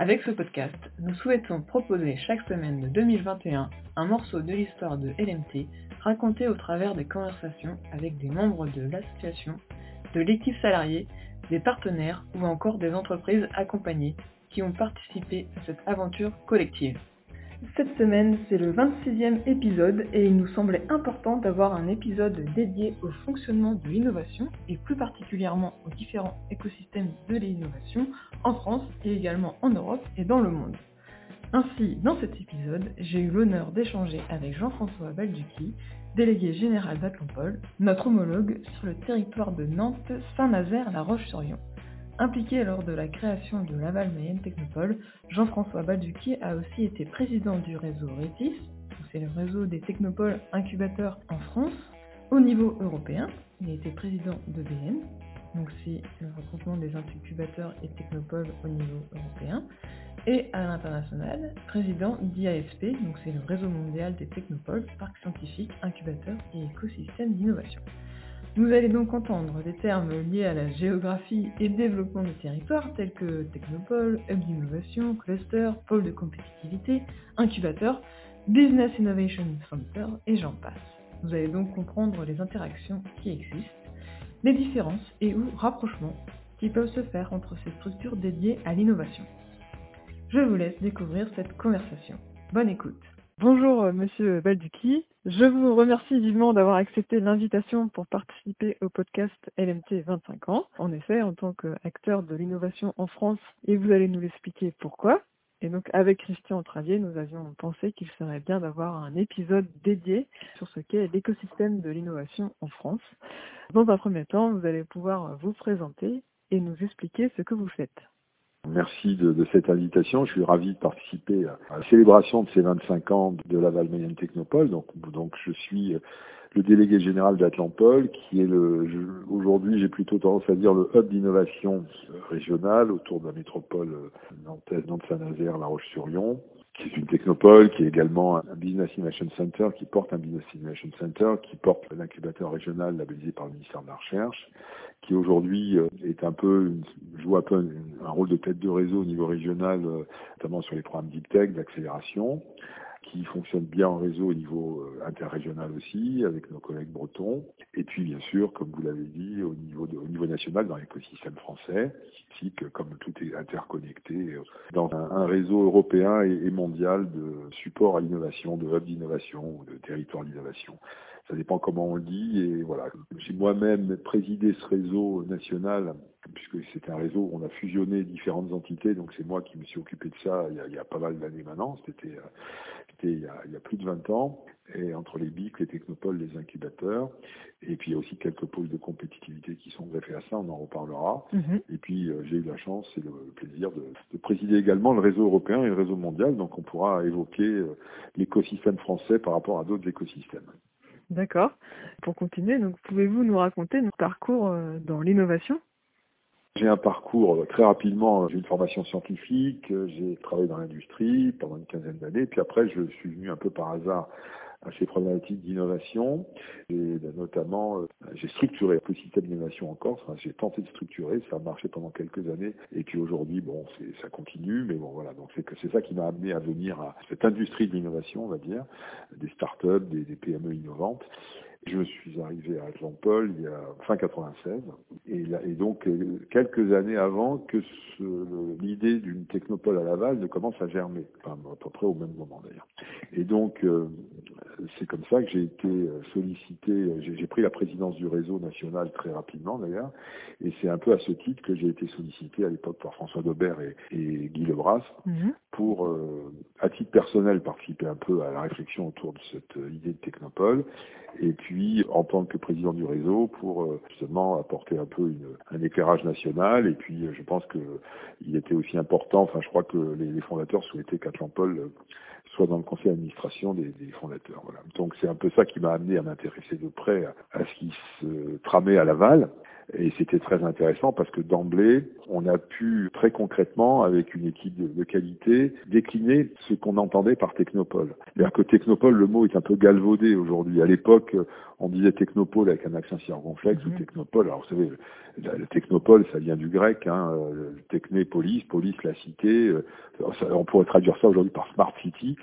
Avec ce podcast, nous souhaitons proposer chaque semaine de 2021 un morceau de l'histoire de LMT raconté au travers des conversations avec des membres de l'association, de l'équipe salariée, des partenaires ou encore des entreprises accompagnées qui ont participé à cette aventure collective. Cette semaine, c'est le 26e épisode et il nous semblait important d'avoir un épisode dédié au fonctionnement de l'innovation et plus particulièrement aux différents écosystèmes de l'innovation en France et également en Europe et dans le monde. Ainsi, dans cet épisode, j'ai eu l'honneur d'échanger avec Jean-François Balducchi, délégué général d'Atlampol, notre homologue sur le territoire de Nantes, Saint-Nazaire, La Roche-sur-Yon. Impliqué lors de la création de Laval Mayenne Technopole, Jean-François Balducchi a aussi été président du réseau RETIS, c'est le réseau des technopoles incubateurs en France. Au niveau européen, il a été président de BN, donc c'est le regroupement des incubateurs et technopoles au niveau européen. Et à l'international, président d'IASP, donc c'est le réseau mondial des technopoles, parcs scientifiques, incubateurs et écosystèmes d'innovation. Vous allez donc entendre des termes liés à la géographie et développement des territoires tels que technopole, hub d'innovation, cluster, pôle de compétitivité, incubateur, business innovation center et j'en passe. Vous allez donc comprendre les interactions qui existent, les différences et ou rapprochements qui peuvent se faire entre ces structures dédiées à l'innovation. Je vous laisse découvrir cette conversation. Bonne écoute. Bonjour euh, Monsieur Balducchi, je vous remercie vivement d'avoir accepté l'invitation pour participer au podcast LMT 25 ans. En effet, en tant qu'acteur de l'innovation en France, et vous allez nous l'expliquer pourquoi. Et donc avec Christian Travier, nous avions pensé qu'il serait bien d'avoir un épisode dédié sur ce qu'est l'écosystème de l'innovation en France. Dans un premier temps, vous allez pouvoir vous présenter et nous expliquer ce que vous faites. Merci de, cette invitation. Je suis ravi de participer à la célébration de ces 25 ans de la Mayenne Technopole. Donc, je suis le délégué général d'Atlampol, qui est le, aujourd'hui, j'ai plutôt tendance à dire le hub d'innovation régionale autour de la métropole nantaise, Nantes-Saint-Nazaire, La Roche-sur-Yon qui est une technopole, qui est également un Business Innovation Center, qui porte un Business Innovation Center, qui porte l'incubateur régional labellisé par le ministère de la Recherche, qui aujourd'hui euh, est un peu, joue un peu un rôle de tête de réseau au niveau régional, euh, notamment sur les programmes Deep Tech, d'accélération qui fonctionne bien en réseau au niveau euh, interrégional aussi, avec nos collègues bretons. Et puis, bien sûr, comme vous l'avez dit, au niveau, au niveau national, dans l'écosystème français, que comme tout est interconnecté, euh, dans un, réseau européen et, mondial de support à l'innovation, de hub d'innovation de territoire d'innovation. Ça dépend comment on le dit. Et voilà, j'ai moi-même présidé ce réseau national puisque c'est un réseau où on a fusionné différentes entités, donc c'est moi qui me suis occupé de ça il y a, il y a pas mal d'années maintenant, c'était euh, il y, a, il y, a, plus de 20 ans, et entre les BIC, les technopoles, les incubateurs, et puis il y a aussi quelques pôles de compétitivité qui sont greffés à ça, on en reparlera. Mm-hmm. Et puis euh, j'ai eu la chance et le, plaisir de, de, présider également le réseau européen et le réseau mondial, donc on pourra évoquer euh, l'écosystème français par rapport à d'autres écosystèmes. D'accord. Pour continuer, donc pouvez-vous nous raconter notre parcours euh, dans l'innovation? J'ai un parcours très rapidement, j'ai une formation scientifique, j'ai travaillé dans l'industrie pendant une quinzaine d'années, puis après je suis venu un peu par hasard à ces problématiques d'innovation. Et notamment j'ai structuré le système d'innovation en Corse, j'ai tenté de structurer, ça a marché pendant quelques années. Et puis aujourd'hui bon ça continue mais bon voilà. Donc c'est que c'est ça qui m'a amené à venir à cette industrie de l'innovation on va dire, des startups, des, des PME innovantes. Je suis arrivé à Atlampol il y a fin 96 et, là, et donc euh, quelques années avant que l'idée d'une technopole à Laval ne commence à germer, enfin à peu près au même moment d'ailleurs. Et donc euh, c'est comme ça que j'ai été euh, sollicité, j'ai pris la présidence du réseau national très rapidement d'ailleurs, et c'est un peu à ce titre que j'ai été sollicité à l'époque par François Daubert et, Guy Lebras, mmh. Pour, euh, à titre personnel, participer un peu à la réflexion autour de cette euh, idée de technopole, et puis en tant que président du réseau pour euh, justement apporter un peu une, un éclairage national. Et puis je pense que il était aussi important. Enfin, je crois que les, fondateurs souhaitaient qu'Atlampol soit dans le conseil d'administration des, fondateurs. Voilà. Donc c'est un peu ça qui m'a amené à m'intéresser de près à ce qui se tramait à Laval. Et c'était très intéressant parce que d'emblée, on a pu très concrètement, avec une équipe de, qualité, décliner ce qu'on entendait par technopole. C'est-à-dire que technopole, le mot est un peu galvaudé aujourd'hui. À l'époque, on disait technopole avec un accent circonflexe mmh. ou technopole. Alors vous savez, le, le, technopole, ça vient du grec, hein, euh, techné, police, police, la cité. Euh, ça, on pourrait traduire ça aujourd'hui par smart city,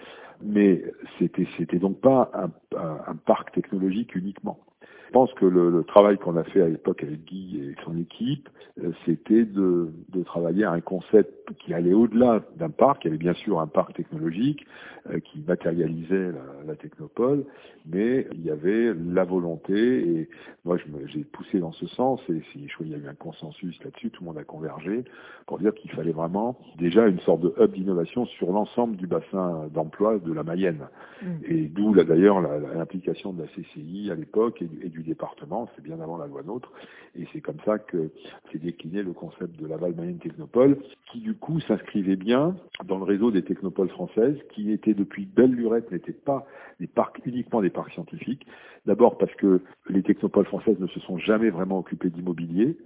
mais c'était c'était donc pas un, un, un parc technologique uniquement. Je pense que le, le travail qu'on a fait à l'époque avec Guy et son équipe, euh, c'était de, de, travailler à un concept qui allait au-delà d'un parc. Il y avait bien sûr un parc technologique euh, qui matérialisait la, la, technopole, mais il y avait la volonté, et moi j'ai poussé dans ce sens, et si, je crois qu'il y a eu un consensus là-dessus, tout le monde a convergé, pour dire qu'il fallait vraiment déjà une sorte de hub d'innovation sur l'ensemble du bassin d'emploi de la Mayenne. Mmh. Et d'où d'ailleurs l'implication de la CCI à l'époque et, et du département, c'est bien avant la loi NOTRe, et c'est comme ça que s'est décliné le concept de Laval Mayenne Technopole, qui du coup s'inscrivait bien dans le réseau des technopoles françaises, qui étaient depuis belle lurette, n'étaient pas des parcs uniquement des parcs scientifiques. D'abord parce que les technopoles françaises ne se sont jamais vraiment occupées d'immobilier.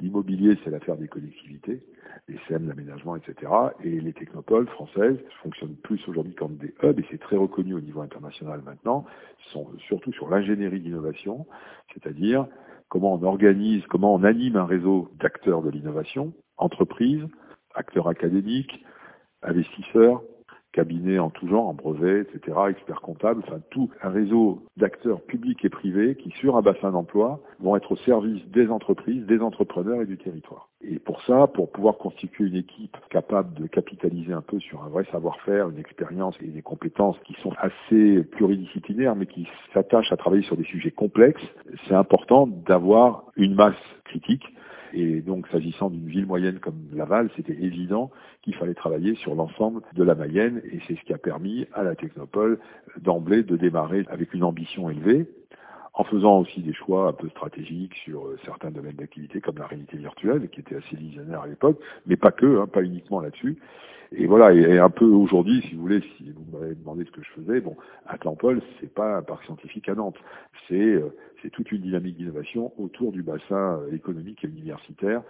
L'immobilier, c'est l'affaire des collectivités, les SEM, l'aménagement, etc. Et les technopoles françaises fonctionnent plus aujourd'hui comme des hubs, et c'est très reconnu au niveau international maintenant, sont surtout sur l'ingénierie d'innovation, c'est-à-dire comment on organise, comment on anime un réseau d'acteurs de l'innovation, entreprises, acteurs académiques, investisseurs, cabinets en tout genre, en brevets, etc., experts comptables, enfin tout un réseau d'acteurs publics et privés qui, sur un bassin d'emploi, vont être au service des entreprises, des entrepreneurs et du territoire. Et pour ça, pour pouvoir constituer une équipe capable de capitaliser un peu sur un vrai savoir-faire, une expérience et des compétences qui sont assez pluridisciplinaires, mais qui s'attachent à travailler sur des sujets complexes, c'est important d'avoir une masse critique et donc, s'agissant d'une ville moyenne comme Laval, c'était évident qu'il fallait travailler sur l'ensemble de la Mayenne, et c'est ce qui a permis à la Technopole d'emblée de démarrer avec une ambition élevée, en faisant aussi des choix un peu stratégiques sur euh, certains domaines d'activité comme la réalité virtuelle, qui était assez visionnaire à l'époque, mais pas que, hein, pas uniquement là-dessus. Et voilà, et, un peu aujourd'hui, si vous voulez, si vous m'avez demandé ce que je faisais, bon, Atlampol, c'est pas un parc scientifique à Nantes, c'est euh, c'est toute une dynamique d'innovation autour du bassin euh, économique et universitaire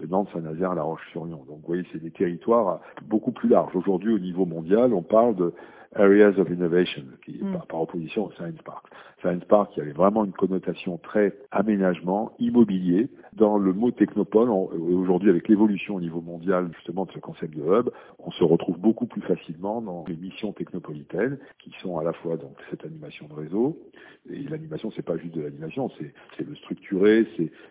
de Nantes, Saint-Nazaire, La Roche-sur-Yon. Donc, vous voyez, c'est des territoires beaucoup plus larges. Aujourd'hui, au niveau mondial, on parle de Areas of Innovation, qui, mm. par, par, opposition au Science Park. Science Park, qui avait vraiment une connotation très aménagement, immobilier. Dans le mot technopole, aujourd'hui, avec l'évolution au niveau mondial, justement, de ce concept de hub, on se retrouve beaucoup plus facilement dans les missions technopolitaines, qui sont à la fois donc cette animation de réseau, et l'animation, c'est pas juste de l'animation, c'est le structurer,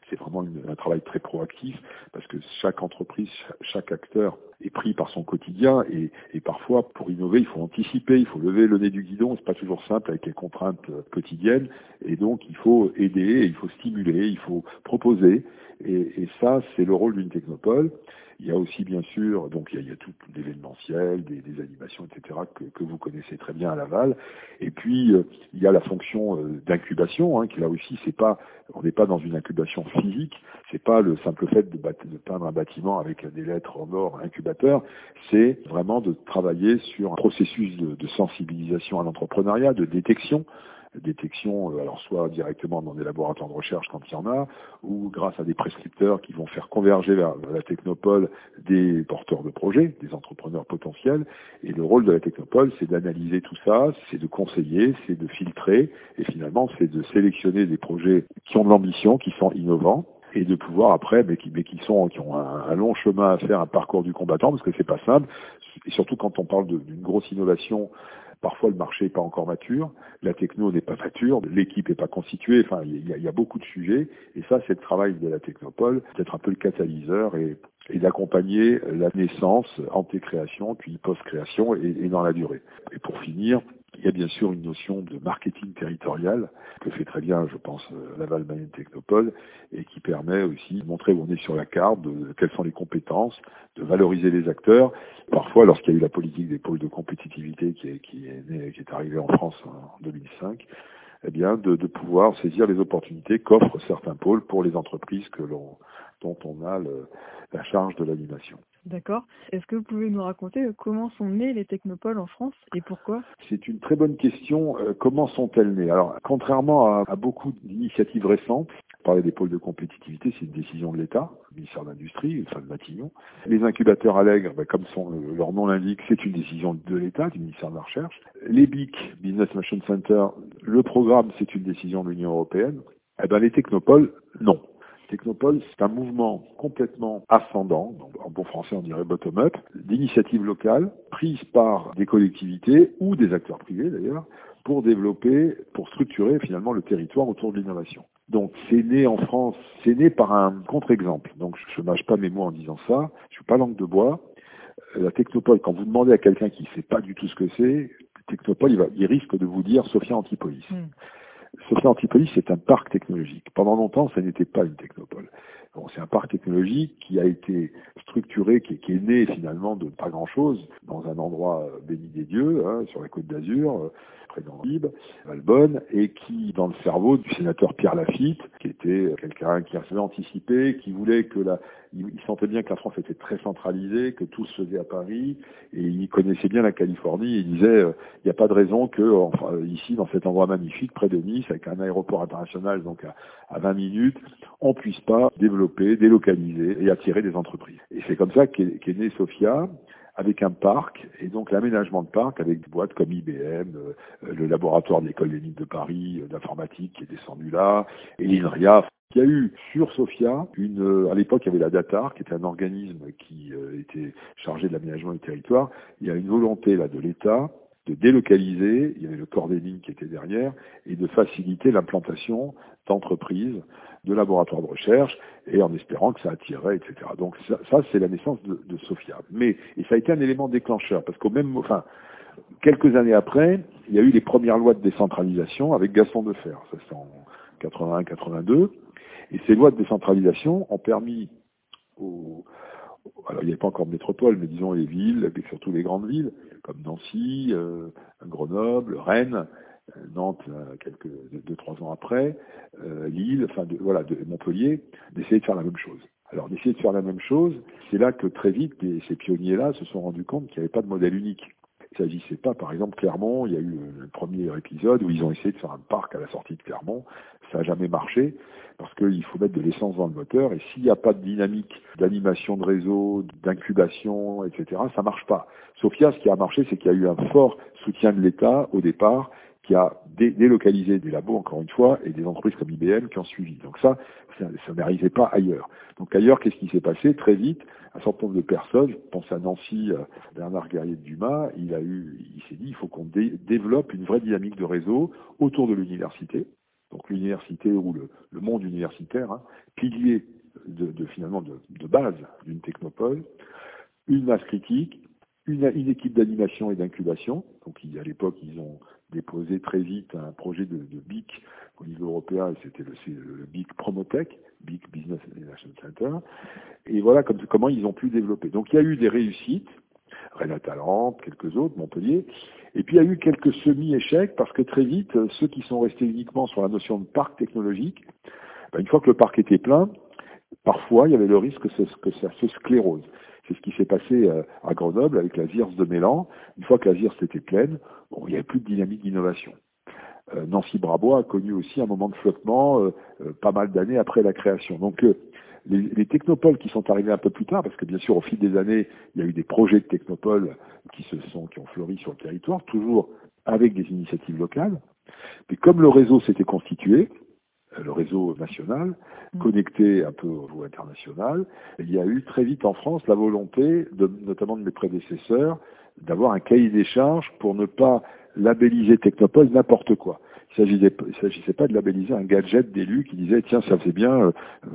c'est vraiment un travail très proactif, parce que chaque entreprise, chaque acteur est pris par son quotidien, et, parfois, pour innover, il faut anticiper il faut lever le nez du guidon, c'est pas toujours simple avec les contraintes euh, quotidiennes, et donc il faut aider, il faut stimuler, il faut proposer, et, et ça c'est le rôle d'une technopole. Il y a aussi bien sûr, donc il y a, il y a tout l'événementiel, des, des, animations, etc. Que, que, vous connaissez très bien à Laval. Et puis euh, il y a la fonction euh, d'incubation, hein, qui là aussi c'est pas, on n'est pas dans une incubation physique, c'est pas le simple fait de, de, peindre un bâtiment avec des lettres en or incubateur, c'est vraiment de travailler sur un processus de, de sensibilisation à l'entrepreneuriat, de détection détection, euh, alors soit directement dans des laboratoires de recherche quand il y en a, ou grâce à des prescripteurs qui vont faire converger vers la technopole des porteurs de projets, des entrepreneurs potentiels. Et le rôle de la technopole, c'est d'analyser tout ça, c'est de conseiller, c'est de filtrer, et finalement, c'est de sélectionner des projets qui ont de l'ambition, qui sont innovants, et de pouvoir après, mais qui, mais qui sont, qui ont un, un, long chemin à faire, un parcours du combattant, parce que c'est pas simple, et surtout quand on parle d'une grosse innovation Parfois, le marché n'est pas encore mature, la techno n'est pas mature, l'équipe n'est pas constituée. Enfin, il y, a, beaucoup de sujets. Et ça, c'est le travail de la technopole, d'être un peu le catalyseur et, d'accompagner la naissance, anté-création, puis post-création et, dans la durée. Et pour finir, Il y a bien sûr une notion de marketing territorial que fait très bien, je pense, euh, Laval Mayenne Technopole et qui permet aussi de montrer où on est sur la carte, de, quelles sont les compétences, de valoriser les acteurs. Parfois, lorsqu'il y a eu la politique des pôles de compétitivité qui est, qui est, née, qui est arrivée en France en 2005, eh bien, de, de pouvoir saisir les opportunités qu'offrent certains pôles pour les entreprises que l'on, dont on a le, la charge de l'animation. D'accord. Est-ce que vous pouvez nous raconter euh, comment sont nées les technopoles en France et pourquoi? C'est une très bonne question. Euh, comment sont-elles nées? Alors, contrairement à, beaucoup d'initiatives récentes, parler des pôles de compétitivité, c'est une décision de l'État, le ministère de l'Industrie, enfin de Matignon. Les incubateurs Allègre, ben, comme son, euh, leur nom l'indique, c'est une décision de l'État, du ministère de la Recherche. Les BIC, Business Machine Center, le programme, c'est une décision de l'Union européenne. Eh ben, les technopoles, non. Technopole, c'est un mouvement complètement ascendant, en bon français on dirait bottom-up, d'initiatives locales prises par des collectivités ou des acteurs privés d'ailleurs, pour développer, pour structurer finalement le territoire autour de l'innovation. Donc c'est né en France, c'est né par un contre-exemple. Donc je ne mâche pas mes mots en disant ça, je suis pas langue de bois. La technopole, quand vous demandez à quelqu'un qui ne sait pas du tout ce que c'est, technopole, il, risque de vous dire Sophia Antipolis. Hmm. Sophia Antipolis, c'est un parc technologique. Pendant longtemps, ça n'était pas une technopole. Bon, c'est un parc technologique qui a été structuré, qui, est né finalement de pas grand-chose, dans un endroit euh, béni des dieux, hein, sur la côte d'Azur, euh, près d'Antibes, Valbonne, et qui, dans le cerveau du sénateur Pierre Lafitte, qui était quelqu'un qui avait anticipé, qui voulait que la, il, sentait bien que la France était très centralisée, que tout se faisait à Paris, et il connaissait bien la Californie, il disait, euh, il n'y a pas de raison que, enfin, ici, dans cet endroit magnifique, près de Nice, avec un aéroport international, donc à, à 20 minutes, on puisse pas développer, délocaliser et attirer des entreprises. Et c'est comme ça qu'est qu née Sophia avec un parc, et donc l'aménagement de parc avec des boîtes comme IBM, euh, le laboratoire de l'école des de Paris euh, d'informatique qui est descendu là, et l'INRIA. Il y a eu sur Sofia une, euh, à l'époque il y avait la DATAR qui était un organisme qui était chargé de l'aménagement du territoire. Il y a une volonté là de l'État de délocaliser, il y avait le corps des lignes qui était derrière, et de faciliter l'implantation d'entreprises, de laboratoires de recherche, et en espérant que ça attirerait, etc. Donc ça, ça c'est la naissance de, de, Sofia. Mais et ça a été un élément déclencheur, parce qu'au même, enfin, quelques années après, il y a eu les premières lois de décentralisation avec Gaston Defer, ça c'est en 81-82, et ces lois de décentralisation ont permis aux, alors il n'y avait pas encore de métropole, mais disons les villes, et surtout les grandes villes, comme Nancy, euh, Grenoble, Rennes, Nantes euh, quelques deux trois ans après, euh, Lille, enfin de, voilà de Montpellier, d'essayer de faire la même chose. Alors d'essayer de faire la même chose, c'est là que très vite ces pionniers-là se sont rendus compte qu'il n'y avait pas de modèle unique. Il ne s'agissait pas, par exemple, Clermont, il y a eu le premier épisode où ils ont essayé de faire un parc à la sortie de Clermont, ça n'a jamais marché parce qu'il faut mettre de l'essence dans le moteur et s'il n'y a pas de dynamique d'animation de réseau, d'incubation, etc., ça marche pas. Sofia, ce qui a marché, c'est qu'il y a eu un fort soutien de l'État au départ qui a délocalisé des labos, encore une fois, et des entreprises comme IBM qui ont suivi. Donc ça, ça, n'arrivait pas ailleurs. Donc ailleurs, qu'est-ce qui s'est passé? Très vite, un certain nombre de personnes, je pense à Nancy, euh, Bernard Guerrier de Dumas, il a eu, il s'est dit, il faut qu'on développe une vraie dynamique de réseau autour de l'université, donc l'université ou le, monde universitaire, hein, pilier de, finalement de base d'une technopole, une masse critique, une, une équipe d'animation et d'incubation. Donc à l'époque, ils ont déposé très vite un projet de, de BIC au niveau européen, et c'était le, BIC Promotech, BIC Business Innovation Center. Et voilà comme, comment ils ont pu développer. Donc il y a eu des réussites, Renat Talente, quelques autres, Montpellier. Et puis il y a eu quelques semi-échecs parce que très vite, ceux qui sont restés uniquement sur la notion de parc technologique, ben, une fois que le parc était plein, parfois il y avait le risque que, que ça se sclérose. C'est ce qui s'est passé euh, à Grenoble avec la ZIRS de Mélan. Une fois que la ZIRS était pleine, bon, il n'y avait plus de dynamique d'innovation. Euh, Nancy Brabois a connu aussi un moment de flottement euh, pas mal d'années après la création. Donc les, les, technopoles qui sont arrivés un peu plus tard, parce que bien sûr au fil des années, il y a eu des projets de technopoles qui se sont, qui ont fleuri sur le territoire, toujours avec des initiatives locales. Mais comme le réseau s'était constitué, le réseau national, mm. connecté un peu au niveau international, il y a eu très vite en France la volonté, de, notamment de mes prédécesseurs, d'avoir un cahier des charges pour ne pas labelliser Technopole n'importe quoi. Il ne s'agissait pas de labelliser un gadget d'élu qui disait tiens ça faisait bien euh,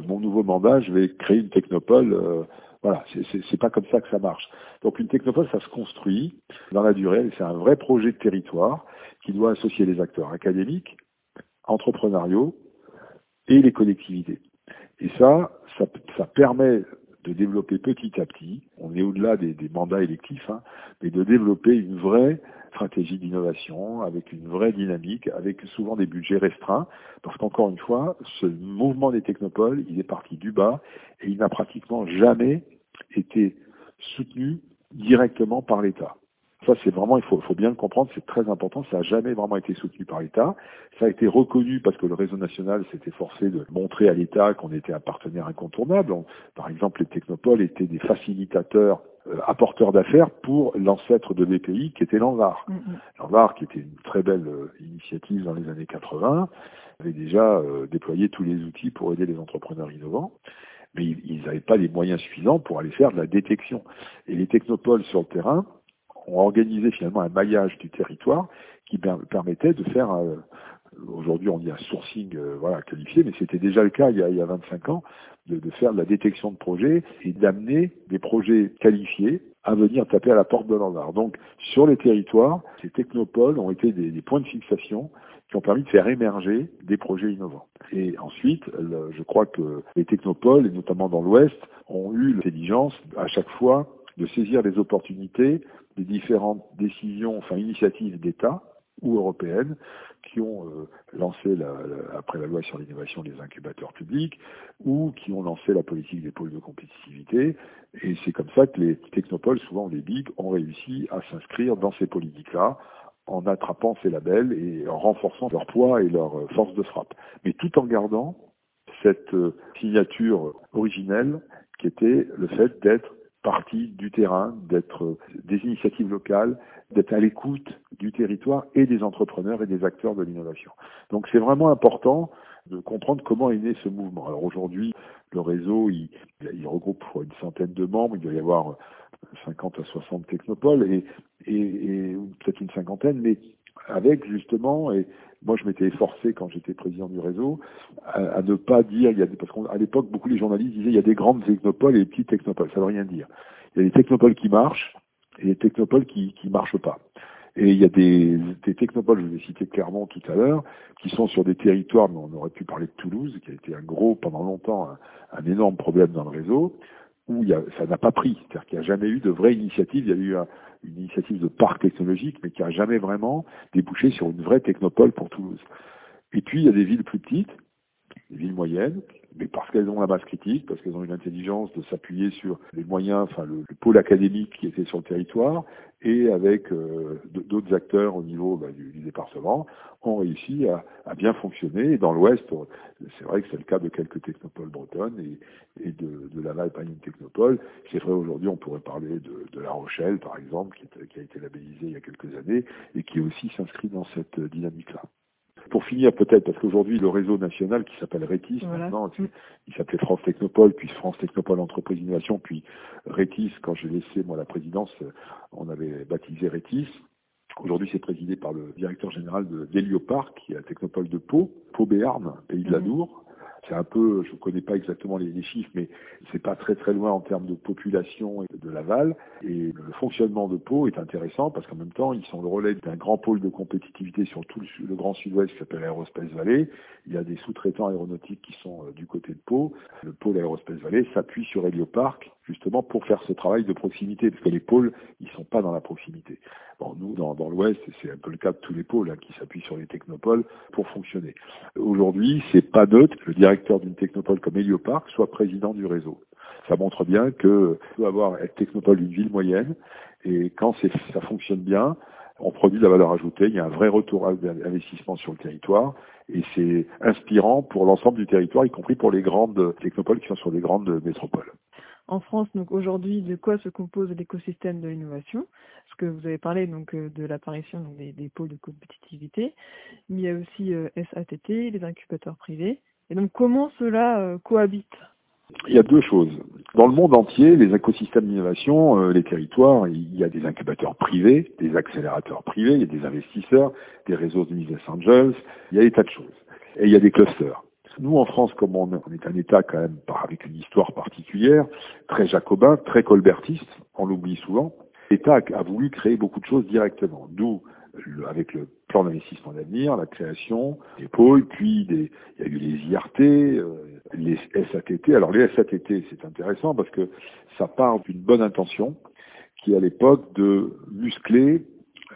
mon nouveau mandat je vais créer une technopole euh, Voilà, c'est pas comme ça que ça marche. Donc une technopole, ça se construit dans la durée. C'est un vrai projet de territoire qui doit associer les acteurs académiques, entrepreneuriaux et les collectivités. Et ça, ça, ça permet de développer petit à petit, on est au-delà des, des, mandats électifs, hein, mais de développer une vraie stratégie d'innovation avec une vraie dynamique, avec souvent des budgets restreints, parce qu'encore une fois, ce mouvement des technopoles, il est parti du bas et il n'a pratiquement jamais été soutenu directement par l'État. Ça, c'est vraiment, il faut, faut, bien le comprendre, c'est très important. Ça n'a jamais vraiment été soutenu par l'État. Ça a été reconnu parce que le réseau national s'était forcé de montrer à l'État qu'on était un partenaire incontournable. par exemple, les technopoles étaient des facilitateurs, euh, apporteurs d'affaires pour l'ancêtre de BPI, qui était l'Anvar. Mm qui était une très belle euh, initiative dans les années 80, avait déjà euh, déployé tous les outils pour aider les entrepreneurs innovants mais ils n'avaient pas les moyens suffisants pour aller faire de la détection. Et les technopoles sur le terrain ont organisé finalement un maillage du territoire qui permettait de faire, euh, aujourd'hui on dit un sourcing euh, voilà, qualifié, mais c'était déjà le cas il y a, il y a 25 ans, de, faire de la détection de projets et d'amener des projets qualifiés à venir taper à la porte de l'Anvar. Donc sur les territoires, ces technopoles ont été des, points de fixation qui ont permis de faire émerger des projets innovants. Et ensuite, je crois que les technopoles, et notamment dans l'Ouest, ont eu l'intelligence à chaque fois de saisir les opportunités des différentes décisions, enfin initiatives d'État ou européennes qui ont euh, lancé, la, après la loi sur l'innovation, des incubateurs publics ou qui ont lancé la politique des pôles de compétitivité. Et c'est comme ça que les technopoles, souvent les BIG, ont réussi à s'inscrire dans ces politiques-là en attrapant ces labels et en renforçant leur poids et leur euh, force de frappe. Mais tout en gardant cette euh, signature originelle qui était le fait d'être partie du terrain, d'être des initiatives locales, d'être à l'écoute du territoire et des entrepreneurs et des acteurs de l'innovation. Donc c'est vraiment important de comprendre comment est né ce mouvement. Alors aujourd'hui, le réseau, il, regroupe une centaine de membres, il doit y avoir 50 à 60 technopoles et, et peut-être une cinquantaine, mais avec justement, et moi je m'étais efforcé quand j'étais président du réseau, à, ne pas dire, il y a, parce qu'à l'époque beaucoup les journalistes disaient il y a des grandes technopoles et des petites technopoles, ça veut rien dire. Il y a des technopoles qui marchent et des technopoles qui qui marchent pas. Et il y a des, des technopoles, je vous ai cité clairement tout à l'heure, qui sont sur des territoires, mais on aurait pu parler de Toulouse, qui a été un gros, pendant longtemps, un énorme problème dans le réseau, où il y a, ça n'a pas pris. C'est-à-dire qu'il n'y a jamais eu de vraie initiative. Il y a eu un, une initiative de parc technologique, mais qui n'a jamais vraiment débouché sur une vraie technopole pour Toulouse. Et puis, il y a des villes plus petites, des villes moyennes, mais parce qu'elles ont la masse critique, parce qu'elles ont une intelligence de s'appuyer sur les moyens, enfin le, le, pôle académique qui était sur le territoire, et avec euh, d'autres acteurs au niveau bah, du, du, département, ont réussi à, à bien fonctionner. Et dans l'Ouest, c'est vrai que c'est le cas de quelques technopoles bretonnes et, et de, de Laval une Technopole. C'est vrai aujourd'hui, on pourrait parler de, de, La Rochelle, par exemple, qui, est, qui a été labellisée il y a quelques années et qui aussi s'inscrit dans cette dynamique-là. Pour finir peut-être, parce qu'aujourd'hui le réseau national qui s'appelle Rétis voilà. maintenant, il s'appelait France Technopole, puis France Technopole Entreprise Innovation, puis Rétis, quand j'ai laissé moi la présidence, on avait baptisé Rétis. Aujourd'hui, c'est présidé par le directeur général de d'Hélioparc, qui est la technopole de Pau, Pau-Béarn, pays de la Nour. C'est un peu, je ne connais pas exactement les, chiffres, mais c'est pas très très loin en termes de population et de l'aval. Et le fonctionnement de Pau est intéressant parce qu'en même temps, ils sont le relais d'un grand pôle de compétitivité sur tout le, le grand sud-ouest qui s'appelle Aerospace Valley. Il y a des sous-traitants aéronautiques qui sont euh, du côté de Pau. Le pôle Aerospace Valley s'appuie sur Heliopark justement pour faire ce travail de proximité, parce que les pôles, ils sont pas dans la proximité. Bon, nous, dans, dans l'Ouest, c'est un peu le cas de tous les pôles hein, qui s'appuient sur les technopoles pour fonctionner. Aujourd'hui, c'est pas neutre que le directeur d'une technopole comme Heliopark soit président du réseau. Ça montre bien que peut avoir être technopole d'une ville moyenne, et quand ça fonctionne bien, on produit de la valeur ajoutée, il y a un vrai retour d'investissement sur le territoire, et c'est inspirant pour l'ensemble du territoire, y compris pour les grandes technopoles qui sont sur des grandes métropoles en France, donc aujourd'hui, de quoi se compose l'écosystème de l'innovation? Parce que vous avez parlé donc euh, de l'apparition des, pôles de compétitivité, mais il y a aussi euh, SATT, les incubateurs privés. Et donc, comment cela euh, cohabite? Il y a deux choses. Dans le monde entier, les écosystèmes d'innovation, les territoires, il y a des incubateurs privés, des accélérateurs privés, il y a des investisseurs, des réseaux de business angels, il y a des tas de choses. Et il y a des clusters. Nous, en France, comme on, est un État quand même avec une histoire particulière, très jacobin, très colbertiste, on l'oublie souvent, l'État a voulu créer beaucoup de choses directement. D'où avec le plan d'investissement d'avenir, la création des pôles, puis des, il y a eu les IRT, euh, les SATT. Alors les SATT, c'est intéressant parce que ça part d'une bonne intention qui à l'époque de muscler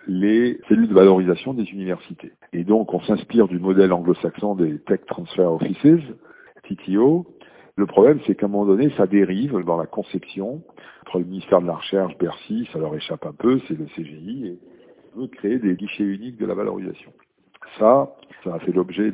les cellules de valorisation des universités. Et donc on s'inspire du modèle anglo-saxon des Tech Transfer Offices, TTO. Le problème, c'est qu'à un moment donné, ça dérive dans la conception. Entre le ministère de la Recherche, Bercy, ça leur échappe un peu, c'est le CGI, et veut créer des guichets uniques de la valorisation. Ça, ça a fait l'objet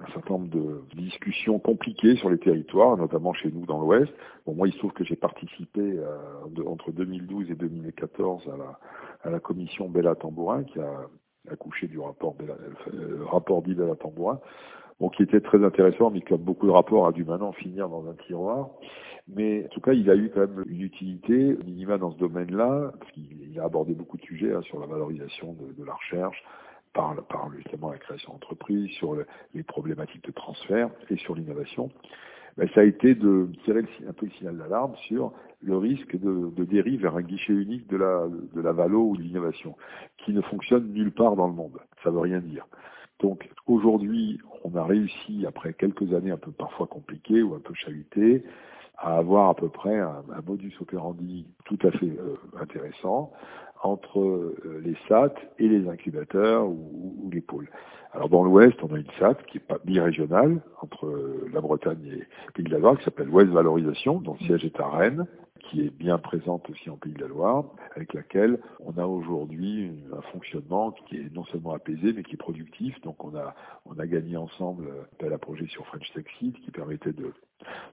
d'un certain nombre de discussions compliquées sur les territoires, notamment chez nous dans l'Ouest. Bon, moi, il se trouve que j'ai participé euh, entre 2012 et 2014 à la, à la commission Bella Tambourin, qui a accouché du rapport, Bella, euh, rapport dit Bella Tambourin, bon, qui était très intéressant, mais comme beaucoup de rapports a dû maintenant finir dans un tiroir. Mais en tout cas, il a eu quand même une utilité minima dans ce domaine-là, parce qu'il a abordé beaucoup de sujets hein, sur la valorisation de, de la recherche, par, par, justement la création d'entreprises, sur le, les problématiques de transfert et sur l'innovation. Ben, ça a été de tirer un peu le signal d'alarme sur le risque de, dérive vers un guichet unique de la, de la valo ou de l'innovation, qui ne fonctionne nulle part dans le monde. Ça veut rien dire. Donc aujourd'hui, on a réussi, après quelques années un peu parfois compliquées ou un peu chahutées, à avoir à peu près un, un modus operandi tout à fait euh, intéressant entre euh, les SAT et les incubateurs ou, les pôles. Alors dans l'Ouest, on a une SAT qui est birégionale entre euh, la Bretagne et la Loire, qui s'appelle Ouest Valorisation, dont le siège est à Rennes, qui est bien présente aussi en Pays de la Loire, avec laquelle on a aujourd'hui un fonctionnement qui est non seulement apaisé, mais qui est productif. Donc on a, on a gagné ensemble appel à projet sur French Tech Seed, qui permettait de,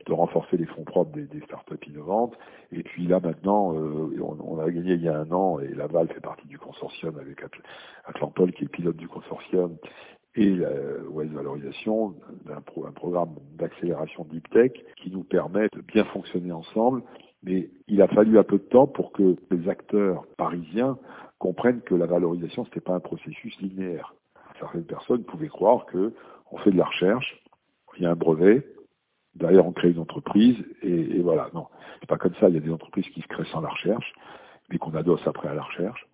de renforcer les fonds propres des, des startups innovantes. Et puis là maintenant, euh, on, on, a gagné il y a un an, et Laval fait partie du consortium avec Atlantol, qui est pilote du consortium, et la West Valorisation, un, un programme d'accélération Deep Tech qui nous permet de bien fonctionner ensemble mais il a fallu un peu de temps pour que les acteurs parisiens comprennent que la valorisation, ce n'était pas un processus linéaire. Certaines personnes pouvaient croire que on fait de la recherche, il y a un brevet, derrière on crée une entreprise, et, voilà. Non, c'est pas comme ça. Il y a des entreprises qui se créent sans la recherche, mais qu'on adosse après à la recherche.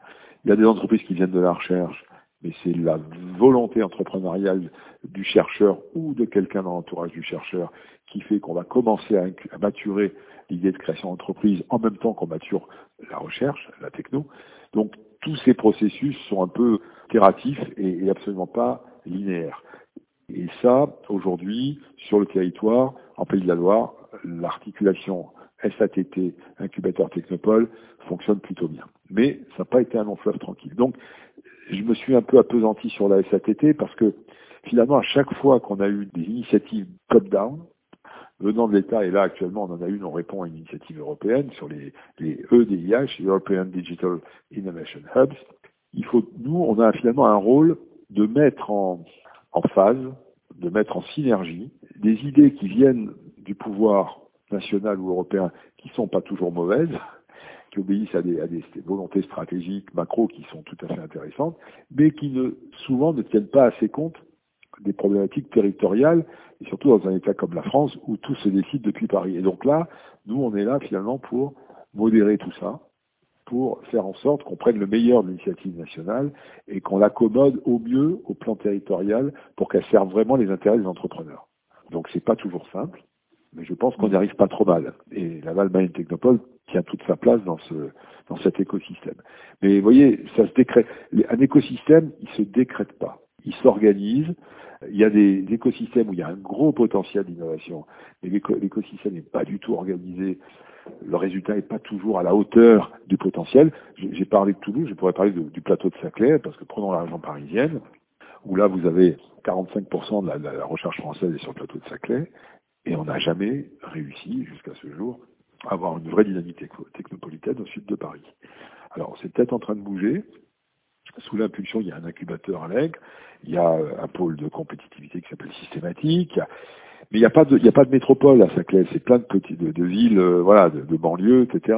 Il y a des entreprises qui viennent de la recherche, mais c'est la volonté entrepreneuriale du chercheur ou de quelqu'un dans l'entourage du chercheur qui fait qu'on va commencer à maturer l'idée de création d'entreprise en même temps qu'on mature la recherche, la techno. Donc tous ces processus sont un peu itératifs et, et absolument pas linéaires. Et ça, aujourd'hui, sur le territoire, en Pays de la Loire, l'articulation SATT, incubateur Technopole, fonctionne plutôt bien. Mais ça n'a pas été un long fleuve tranquille. Donc, je me suis un peu apesanti sur la SATT parce que finalement, à chaque fois qu'on a eu des initiatives top-down, venant de l'État, et là actuellement on en a une, on répond à une initiative européenne sur les, les EDIH, European Digital Innovation Hubs. Il faut, nous, on a finalement un rôle de mettre en, en phase, de mettre en synergie des idées qui viennent du pouvoir national ou européen qui sont pas toujours mauvaises, qui obéissent à des, à des, volontés stratégiques macro qui sont tout à fait intéressantes, mais qui ne, souvent ne tiennent pas assez compte des problématiques territoriales, et surtout dans un État comme la France où tout se décide depuis Paris. Et donc là, nous, on est là finalement pour modérer tout ça, pour faire en sorte qu'on prenne le meilleur de l'initiative nationale et qu'on l'accommode au mieux au plan territorial pour qu'elle serve vraiment les intérêts des entrepreneurs. Donc c'est pas toujours simple, mais je pense qu'on n'y arrive pas trop mal. Et la Valmaine Technopole tient toute sa place dans ce dans cet écosystème. Mais vous voyez, ça se décrète. Un écosystème, il se décrète pas. Il s'organise, il y a des écosystèmes où il y a un gros potentiel d'innovation, mais l'écosystème n'est pas du tout organisé. Le résultat n'est pas toujours à la hauteur du potentiel. J'ai parlé de Toulouse, je pourrais parler du plateau de Saclay, parce que prenons la région parisienne, où là vous avez 45% de la, la, recherche française est sur le plateau de Saclay, et on n'a jamais réussi jusqu'à ce jour à avoir une vraie dynamique technopolitaine au sud de Paris. Alors c'est peut-être en train de bouger, Sous l'impulsion, il y a un incubateur à l'Aigle, il y a un pôle de compétitivité qui s'appelle Systématique, mais il n'y a pas de, a pas de métropole à Saclay. C'est plein de petites, de, villes, euh, voilà, de, de, banlieues, etc.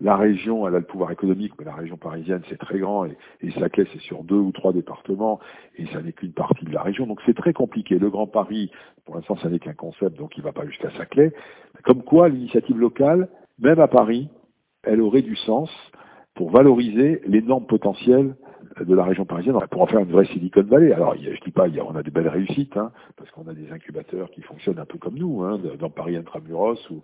La région, elle a le pouvoir économique, mais la région parisienne, c'est très grand et, et Saclay, c'est sur deux ou trois départements et ça n'est qu'une partie de la région. Donc c'est très compliqué. Le Grand Paris, pour l'instant, ça n'est qu'un concept, donc il ne va pas jusqu'à Saclay. Comme quoi, l'initiative locale, même à Paris, elle aurait du sens pour valoriser l'énorme potentiel de la région parisienne pour en faire une vraie Silicon Valley. Alors, je dis pas, on a des belles réussites, hein, parce qu'on a des incubateurs qui fonctionnent un peu comme nous, hein, dans Paris Intramuros ou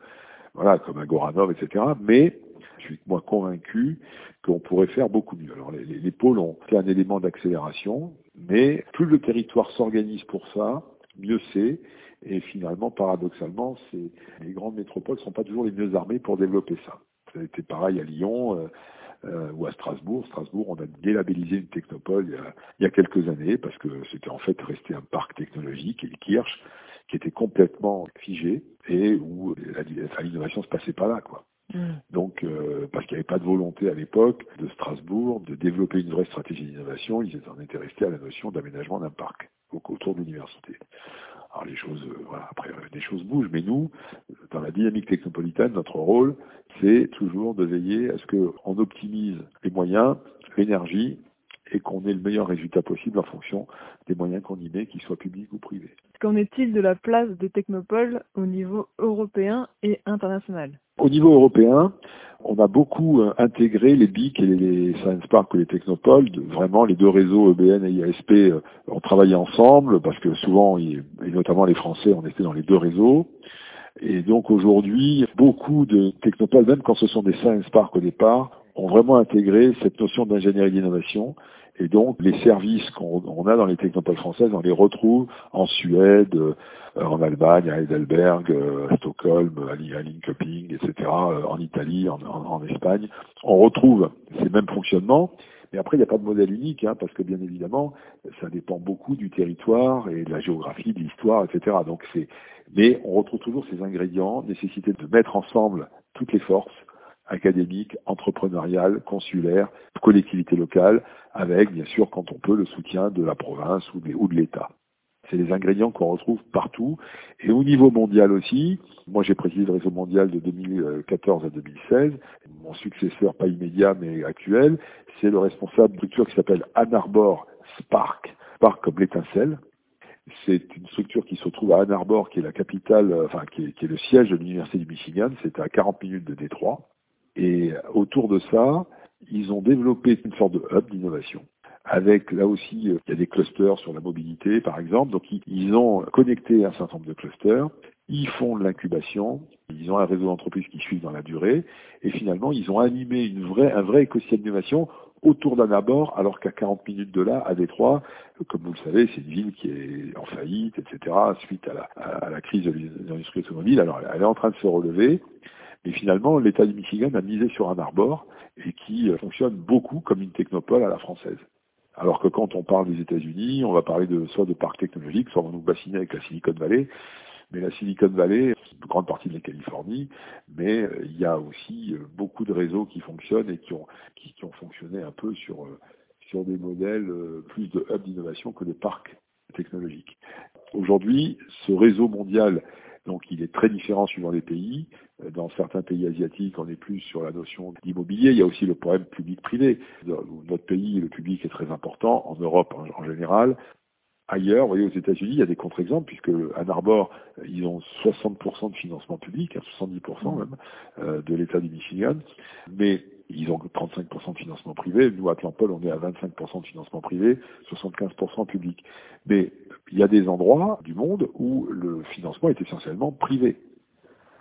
voilà, comme Agoranov, etc. Mais je suis moins convaincu qu'on pourrait faire beaucoup mieux. Alors, les, les pôles ont fait un élément d'accélération, mais plus le territoire s'organise pour ça, mieux c'est. Et finalement, paradoxalement, les grandes métropoles ne sont pas toujours les mieux armées pour développer ça. Ça a été pareil à Lyon. Euh, euh, ou à Strasbourg. Strasbourg, on a délabellisé une technopole il y a, il y a quelques années parce que c'était en fait resté un parc technologique, et le Kirch, qui était complètement figé et où l'innovation se passait pas là, quoi. Mm. Donc, euh, parce qu'il n'y avait pas de volonté à l'époque de Strasbourg de développer une vraie stratégie d'innovation, ils en étaient restés à la notion d'aménagement d'un parc autour de l'université. Alors les choses, euh, voilà, après euh, les choses bougent, mais nous, dans la dynamique technopolitaine, notre rôle, c'est toujours de veiller à ce qu'on optimise les moyens, l'énergie, et qu'on ait le meilleur résultat possible en fonction des moyens qu'on y met, qu'ils soient publics ou privés. Qu'en est-il de la place des technopoles au niveau européen et international? Au niveau européen, on a beaucoup euh, intégré les BIC et les Science Park ou les technopoles. Vraiment, les deux réseaux EBN et IASP euh, ont travaillé ensemble parce que souvent, et notamment les Français, on était dans les deux réseaux. Et donc aujourd'hui, beaucoup de technopoles, même quand ce sont des Science Park au départ, ont vraiment intégré cette notion d'ingénierie d'innovation et donc, les services qu'on a dans les technopoles françaises, on les retrouve en Suède, euh, en Allemagne, à Heidelberg, euh, à Stockholm, à Linköping, etc., euh, en Italie, en, Espagne. On retrouve ces mêmes fonctionnements. Mais après, il n'y a pas de modèle unique, hein, parce que bien évidemment, ça dépend beaucoup du territoire et de la géographie, de l'histoire, etc. Donc c'est, mais on retrouve toujours ces ingrédients, nécessité de mettre ensemble toutes les forces académique, entrepreneuriale, consulaire, collectivité locale, avec bien sûr quand on peut le soutien de la province ou de l'État. C'est les ingrédients qu'on retrouve partout. Et au niveau mondial aussi, moi j'ai présidé le réseau mondial de 2014 à 2016. Mon successeur, pas immédiat mais actuel, c'est le responsable d'une structure qui s'appelle Ann Arbor Spark, Spark comme l'étincelle. C'est une structure qui se trouve à Ann Arbor, qui est la capitale, enfin qui est, le siège de l'université du Michigan. C'est à 40 minutes de Détroit. Et autour de ça, ils ont développé une sorte de hub d'innovation. Avec là aussi, euh, il y a des clusters sur la mobilité, par exemple. Donc ils ont connecté un certain nombre de clusters. Ils font de l'incubation. Ils ont un réseau d'entreprises qui suivent dans la durée. Et finalement, ils ont animé une vraie, un vrai écosystème d'innovation autour d'un abord, alors qu'à 40 minutes de là, à Détroit, comme vous le savez, c'est une ville qui est en faillite, etc., suite à la, à la crise de l'industrie automobile. Alors, elle est en train de se relever. Et finalement, l'État du Michigan a misé sur un arbor et qui euh, fonctionne beaucoup comme une technopole à la française. Alors que quand on parle des États-Unis, on va parler de soit de parcs technologiques, soit on va nous bassiner avec la Silicon Valley. Mais la Silicon Valley, une grande partie de la Californie, mais euh, il y a aussi euh, beaucoup de réseaux qui fonctionnent et qui ont, qui, ont fonctionné un peu sur, sur des modèles plus de hub d'innovation que de parcs technologiques. Aujourd'hui, ce réseau mondial donc il est très différent suivant les pays. Euh, dans certains pays asiatiques, on est plus sur la notion d'immobilier. Il y a aussi le problème public-privé. Notre pays, le public est très important. En Europe, en, général, Ailleurs, vous voyez, aux États-Unis, il y a des contre-exemples, puisque Ann Arbor, euh, ils ont 60% de financement public, 70% hein, même, euh, de l'État du Michigan, mais ils ont 35% de financement privé. Nous, à Clampol, on est à 25% de financement privé, 75% public. Mais il y a des endroits du monde où le financement est essentiellement privé.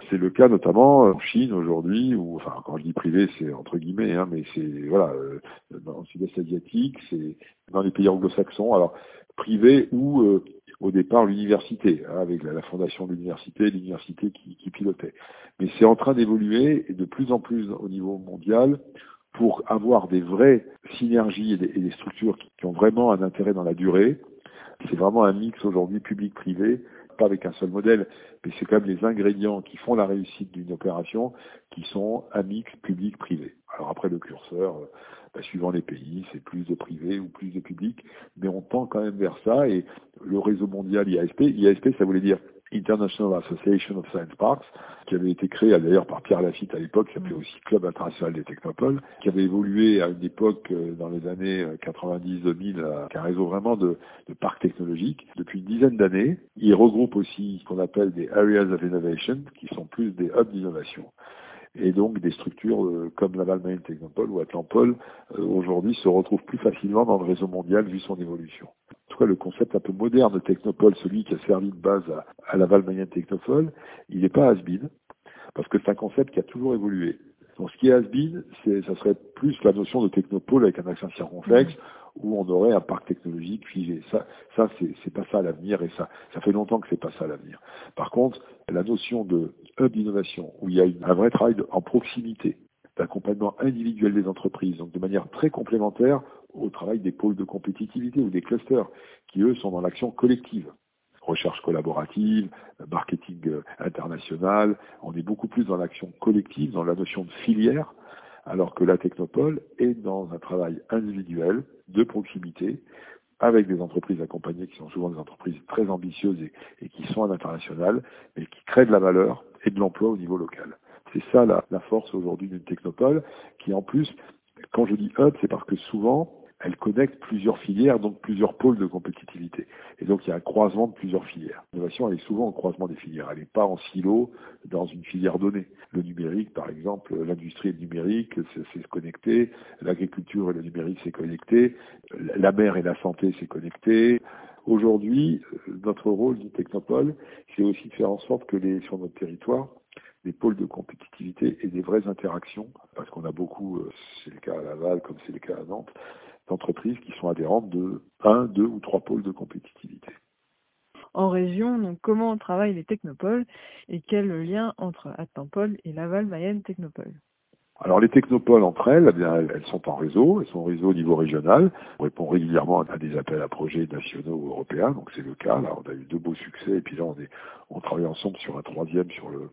C'est le cas notamment en Chine aujourd'hui, où, enfin, quand je dis privé, c'est entre guillemets, hein, mais c'est, voilà, euh, dans le sud-est asiatique, c'est dans les pays anglo-saxons. Alors, privé ou euh, au départ l'université, hein, avec la, fondation de l'université, l'université qui, pilotait. Mais c'est en train d'évoluer de plus en plus au niveau mondial pour avoir des vraies synergies et des, structures qui, ont vraiment un intérêt dans la durée. C'est vraiment un mix aujourd'hui public-privé pas avec un seul modèle, mais c'est quand même les ingrédients qui font la réussite d'une opération qui sont un mix public-privé. Alors après le curseur, euh, bah, suivant les pays, c'est plus de privé ou plus de public, mais on tend quand même vers ça et le réseau mondial IASP, IASP ça voulait dire International Association of Science Parks, qui avait été créé d'ailleurs par Pierre Lafitte à l'époque, qui s'appelait aussi Club international des technopoles, qui avait évolué à une époque euh, dans les années 90-2000, euh, qui un réseau vraiment de, de parcs technologiques. Depuis une dizaine d'années, il regroupe aussi ce qu'on appelle des Areas of Innovation, qui sont plus des hubs d'innovation. Et donc des structures euh, comme Laval Marine Technopole ou Atlampol aujourd'hui se retrouvent plus facilement dans le réseau mondial vu son évolution tout cas le concept un peu moderne de Technopole, celui qui a servi de base à, Laval Mayenne Technopole, il n'est pas has parce que c'est un concept qui a toujours évolué. Donc ce qui est has c'est, ça serait plus la notion de technopole avec un accent circonflexe, où on aurait un parc technologique figé. Ça, ça c'est pas ça l'avenir, et ça, ça fait longtemps que c'est pas ça l'avenir. Par contre, la notion de hub d'innovation, où il y a un vrai travail en proximité, d'accompagnement individuel des entreprises, donc de manière très complémentaire au travail des pôles de compétitivité ou des clusters, qui eux sont dans l'action collective. Recherche collaborative, marketing euh, international, on est beaucoup plus dans l'action collective, dans la notion de filière, alors que la technopole est dans un travail individuel, de proximité, avec des entreprises accompagnées qui sont souvent des entreprises très ambitieuses et, qui sont à l'international, mais qui créent de la valeur et de l'emploi au niveau local. C'est ça la, force aujourd'hui d'une technopole, qui en plus, quand je dis hub, c'est parce que souvent, elle connecte plusieurs filières, donc plusieurs pôles de compétitivité. Et donc il y a un croisement de plusieurs filières. L'innovation, elle est souvent au croisement des filières. Elle n'est pas en silo dans une filière donnée. Le numérique, par exemple, l'industrie et le numérique, c'est se connecter. L'agriculture et le numérique, c'est connecté. La mer et la santé, c'est connecté. Aujourd'hui, notre rôle du Technopole, c'est aussi de faire en sorte que les, sur notre territoire, des pôles de compétitivité et des vraies interactions, parce qu'on a beaucoup, euh, c'est le cas à Laval comme c'est le cas à Nantes, d'entreprises qui sont adhérentes de un, deux ou trois pôles de compétitivité. En région, donc comment travaillent les technopoles et quel est le lien entre Attenpol et Laval Mayenne Technopole? Alors les technopoles entre elles, eh bien, elles sont en réseau, elles sont en réseau au niveau régional. On répond régulièrement à des appels à projets nationaux ou européens, donc c'est le cas. Là, on a eu deux beaux succès et puis là, on, est, on travaille ensemble sur un troisième sur le,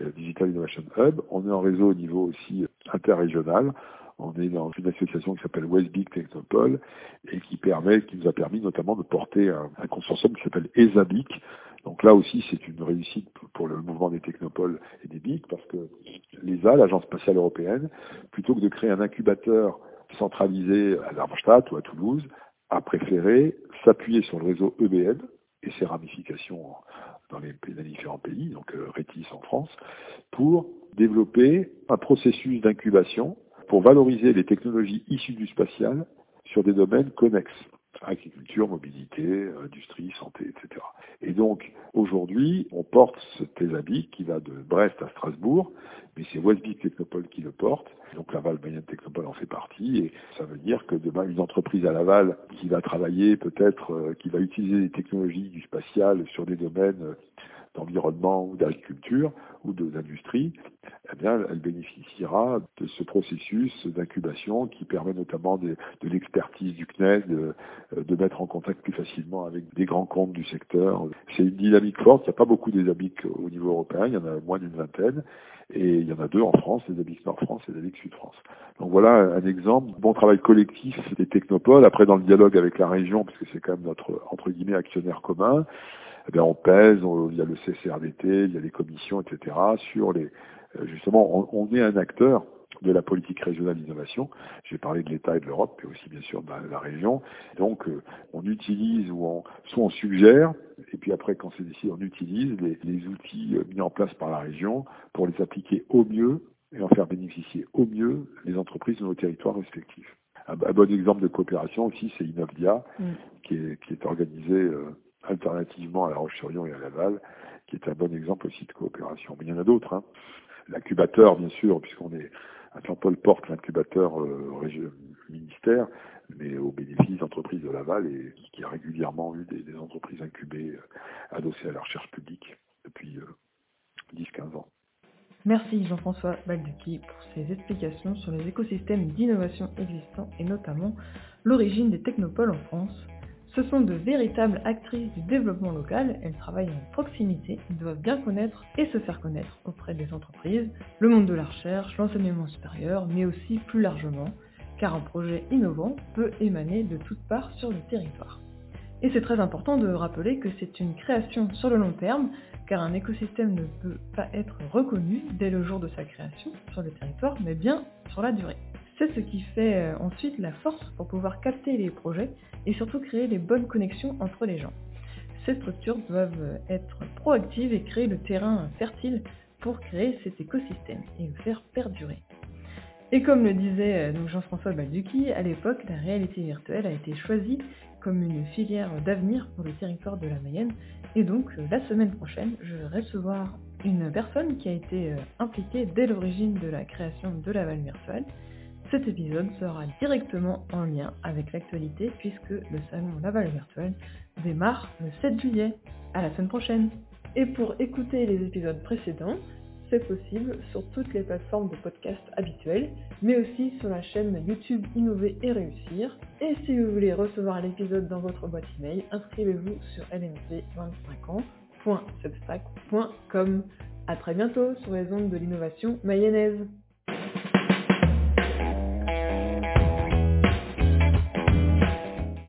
le Digital Innovation Hub. On est en réseau au niveau aussi interrégional. On est dans une association qui s'appelle West Big Technopole et qui permet, qui nous a permis notamment de porter un, consortium qui s'appelle ESABIC. Donc là aussi, c'est une réussite pour le mouvement des technopoles et des BIC parce que l'ESA, l'Agence spatiale européenne, plutôt que de créer un incubateur centralisé à Darmstadt ou à Toulouse, a préféré s'appuyer sur le réseau EBN et ses ramifications dans les, différents pays, donc euh, Rétis en France, pour développer un processus d'incubation pour valoriser les technologies issues du spatial sur des domaines connexes agriculture, mobilité, industrie, santé, etc. Et donc, aujourd'hui, on porte ce TESABIC qui va de Brest à Strasbourg, mais c'est Westbic Technopole qui le porte. Donc, Laval Mayenne Technopole en fait partie, et ça veut dire que demain, une entreprise à Laval qui va travailler peut-être, euh, qui va utiliser les technologies du spatial sur des domaines d'environnement ou d'agriculture ou d'industrie, eh bien, elle bénéficiera de ce processus d'incubation qui permet notamment de, de l'expertise du CNES, de, de, mettre en contact plus facilement avec des grands comptes du secteur. C'est une dynamique forte. Il n'y a pas beaucoup des au niveau européen. Il y en a moins d'une vingtaine. Et il y en a deux en France, les ABIC Nord-France et les ABIC Sud-France. Donc voilà un exemple. Bon travail collectif des technopoles. Après, dans le dialogue avec la région, puisque c'est quand même notre, entre guillemets, actionnaire commun, eh bien, on pèse, il y a le CCRDT, il y a les commissions, etc. sur les, euh, justement, on, est un acteur de la politique régionale d'innovation. J'ai parlé de l'État et de l'Europe, puis aussi bien sûr de la, région. Donc euh, on utilise ou on, soit on suggère, et puis après quand c'est décidé, on utilise les, les, outils euh, mis en place par la région pour les appliquer au mieux et en faire bénéficier au mieux les entreprises de nos territoires respectifs. Un, bon exemple de coopération aussi, c'est Innovdia, mm. qui, est, qui est organisé alternativement à La Roche-sur-Yon et à Laval, qui est un bon exemple aussi de coopération. Mais il y en a d'autres. Hein. L'incubateur, bien sûr, puisqu'on est à Saint-Paul porte l'incubateur euh, ministère, mais au bénéfice d'entreprises de Laval et qui a régulièrement eu des, entreprises incubées euh, adossées à la recherche publique depuis 10-15 euh, ans. Merci Jean-François Balducki pour ces explications sur les écosystèmes d'innovation existants et notamment l'origine des technopoles en France. Ce sont de véritables actrices du développement local, elles travaillent en proximité, doivent bien connaître et se faire connaître auprès des entreprises, le monde de la recherche, l'enseignement supérieur, mais aussi plus largement, car un projet innovant peut émaner de toutes parts sur le territoire. Et c'est très important de rappeler que c'est une création sur le long terme, car un écosystème ne peut pas être reconnu dès le jour de sa création sur le territoire, mais bien sur la durée. C'est ce qui fait euh, ensuite la force pour pouvoir capter les projets et surtout créer les bonnes connexions entre les gens. Ces structures doivent être proactives et créer le terrain fertile pour créer cet écosystème et le faire perdurer. Et comme le disait euh, Jean-François Balducci, à l'époque, la réalité virtuelle a été choisie comme une filière d'avenir pour le territoire de la Mayenne. Et donc, euh, la semaine prochaine, je vais recevoir une personne qui a été euh, impliquée dès l'origine de la création de la Val virtuelle. Cet épisode sera directement en lien avec l'actualité puisque le salon Laval Virtuel démarre le 7 juillet. À la semaine prochaine. Et pour écouter les épisodes précédents, c'est possible sur toutes les plateformes de podcast habituelles, mais aussi sur la chaîne YouTube Innover et Réussir. Et si vous voulez recevoir l'épisode dans votre boîte email, inscrivez-vous sur lmc25ans.substack.com. A très bientôt sur les ondes de l'innovation mayonnaise.